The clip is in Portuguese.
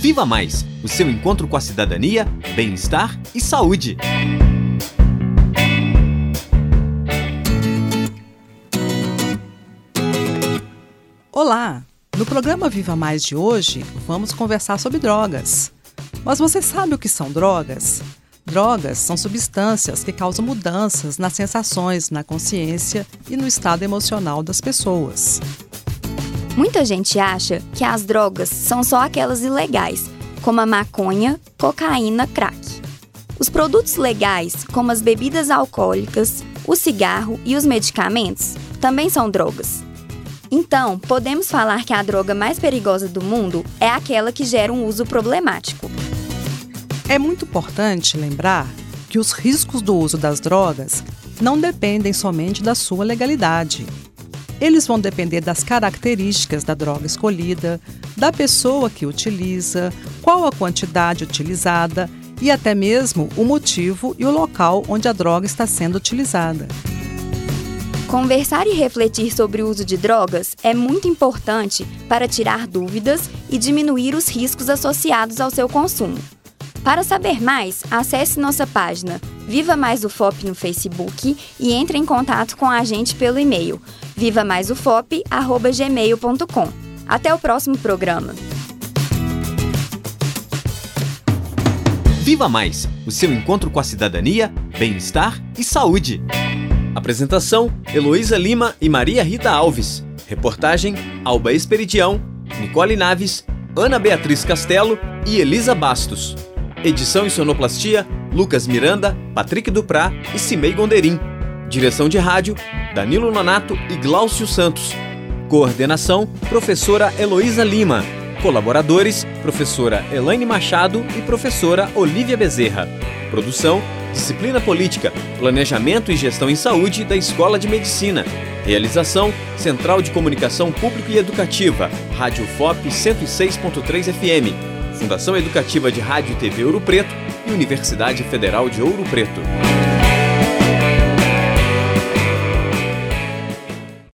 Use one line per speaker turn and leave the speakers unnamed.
Viva Mais o seu encontro com a cidadania, bem-estar e saúde.
Olá! No programa Viva Mais de hoje, vamos conversar sobre drogas. Mas você sabe o que são drogas? Drogas são substâncias que causam mudanças nas sensações, na consciência e no estado emocional das pessoas.
Muita gente acha que as drogas são só aquelas ilegais, como a maconha, cocaína, crack. Os produtos legais, como as bebidas alcoólicas, o cigarro e os medicamentos, também são drogas. Então, podemos falar que a droga mais perigosa do mundo é aquela que gera um uso problemático.
É muito importante lembrar que os riscos do uso das drogas não dependem somente da sua legalidade. Eles vão depender das características da droga escolhida, da pessoa que utiliza, qual a quantidade utilizada e até mesmo o motivo e o local onde a droga está sendo utilizada.
Conversar e refletir sobre o uso de drogas é muito importante para tirar dúvidas e diminuir os riscos associados ao seu consumo. Para saber mais, acesse nossa página Viva Mais UFOP no Facebook e entre em contato com a gente pelo e-mail vivamaisufop@gmail.com. Até o próximo programa.
Viva Mais, o seu encontro com a cidadania, bem-estar e saúde. Apresentação: Heloísa Lima e Maria Rita Alves. Reportagem: Alba Esperidião, Nicole Naves, Ana Beatriz Castelo e Elisa Bastos. Edição e sonoplastia: Lucas Miranda, Patrick Duprá e Cimei Gonderim. Direção de rádio: Danilo Nonato e Glaucio Santos. Coordenação: Professora Heloísa Lima. Colaboradores: Professora Elaine Machado e Professora Olivia Bezerra. Produção: Disciplina Política, Planejamento e Gestão em Saúde da Escola de Medicina. Realização: Central de Comunicação Público e Educativa, Rádio FOP 106.3 FM. Fundação Educativa de Rádio e TV Ouro Preto e Universidade Federal de Ouro Preto.